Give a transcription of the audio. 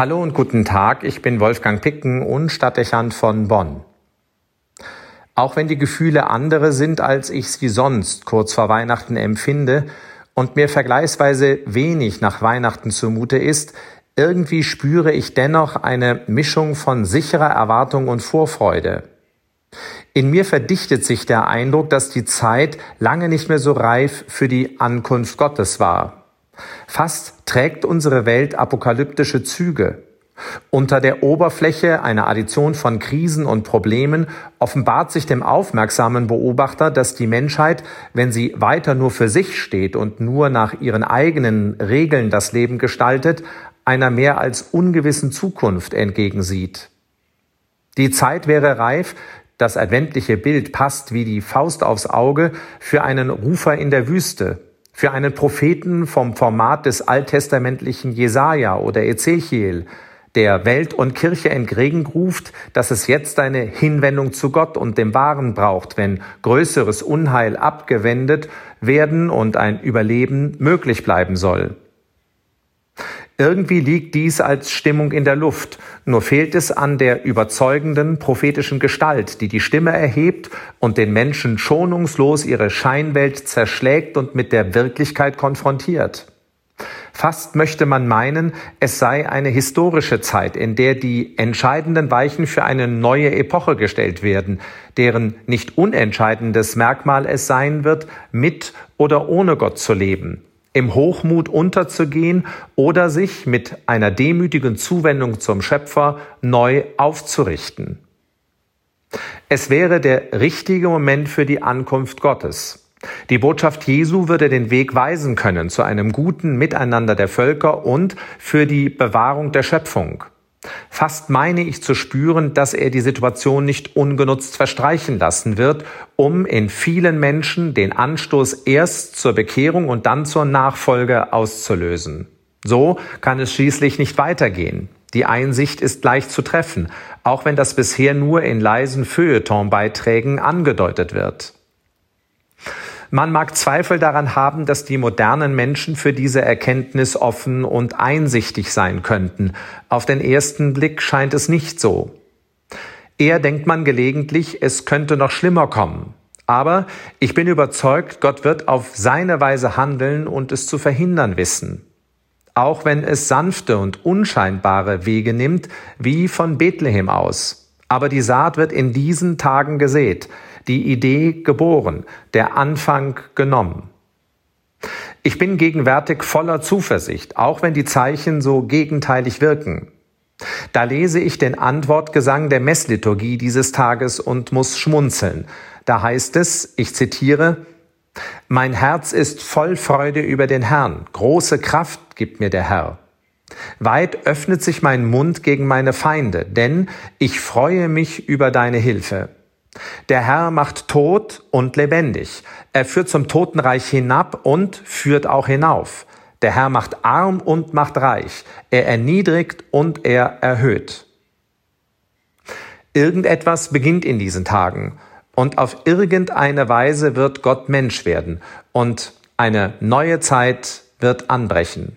Hallo und guten Tag, ich bin Wolfgang Picken und Stadtdechant von Bonn. Auch wenn die Gefühle andere sind, als ich sie sonst kurz vor Weihnachten empfinde und mir vergleichsweise wenig nach Weihnachten zumute ist, irgendwie spüre ich dennoch eine Mischung von sicherer Erwartung und Vorfreude. In mir verdichtet sich der Eindruck, dass die Zeit lange nicht mehr so reif für die Ankunft Gottes war. Fast trägt unsere Welt apokalyptische Züge. Unter der Oberfläche einer Addition von Krisen und Problemen offenbart sich dem aufmerksamen Beobachter, dass die Menschheit, wenn sie weiter nur für sich steht und nur nach ihren eigenen Regeln das Leben gestaltet, einer mehr als ungewissen Zukunft entgegensieht. Die Zeit wäre reif, das adventliche Bild passt wie die Faust aufs Auge für einen Rufer in der Wüste, für einen Propheten vom Format des alttestamentlichen Jesaja oder Ezechiel, der Welt und Kirche entgegenruft, dass es jetzt eine Hinwendung zu Gott und dem Wahren braucht, wenn größeres Unheil abgewendet werden und ein Überleben möglich bleiben soll. Irgendwie liegt dies als Stimmung in der Luft, nur fehlt es an der überzeugenden prophetischen Gestalt, die die Stimme erhebt und den Menschen schonungslos ihre Scheinwelt zerschlägt und mit der Wirklichkeit konfrontiert. Fast möchte man meinen, es sei eine historische Zeit, in der die entscheidenden Weichen für eine neue Epoche gestellt werden, deren nicht unentscheidendes Merkmal es sein wird, mit oder ohne Gott zu leben, im Hochmut unterzugehen oder sich mit einer demütigen Zuwendung zum Schöpfer neu aufzurichten. Es wäre der richtige Moment für die Ankunft Gottes. Die Botschaft Jesu würde den Weg weisen können zu einem guten Miteinander der Völker und für die Bewahrung der Schöpfung. Fast meine ich zu spüren, dass er die Situation nicht ungenutzt verstreichen lassen wird, um in vielen Menschen den Anstoß erst zur Bekehrung und dann zur Nachfolge auszulösen. So kann es schließlich nicht weitergehen. Die Einsicht ist leicht zu treffen, auch wenn das bisher nur in leisen Feuilleton-Beiträgen angedeutet wird. Man mag Zweifel daran haben, dass die modernen Menschen für diese Erkenntnis offen und einsichtig sein könnten. Auf den ersten Blick scheint es nicht so. Eher denkt man gelegentlich, es könnte noch schlimmer kommen. Aber ich bin überzeugt, Gott wird auf seine Weise handeln und es zu verhindern wissen. Auch wenn es sanfte und unscheinbare Wege nimmt, wie von Bethlehem aus. Aber die Saat wird in diesen Tagen gesät die Idee geboren, der Anfang genommen. Ich bin gegenwärtig voller Zuversicht, auch wenn die Zeichen so gegenteilig wirken. Da lese ich den Antwortgesang der Messliturgie dieses Tages und muss schmunzeln. Da heißt es, ich zitiere, Mein Herz ist voll Freude über den Herrn, große Kraft gibt mir der Herr. Weit öffnet sich mein Mund gegen meine Feinde, denn ich freue mich über deine Hilfe. Der Herr macht tot und lebendig. Er führt zum Totenreich hinab und führt auch hinauf. Der Herr macht arm und macht reich. Er erniedrigt und er erhöht. Irgendetwas beginnt in diesen Tagen und auf irgendeine Weise wird Gott Mensch werden und eine neue Zeit wird anbrechen.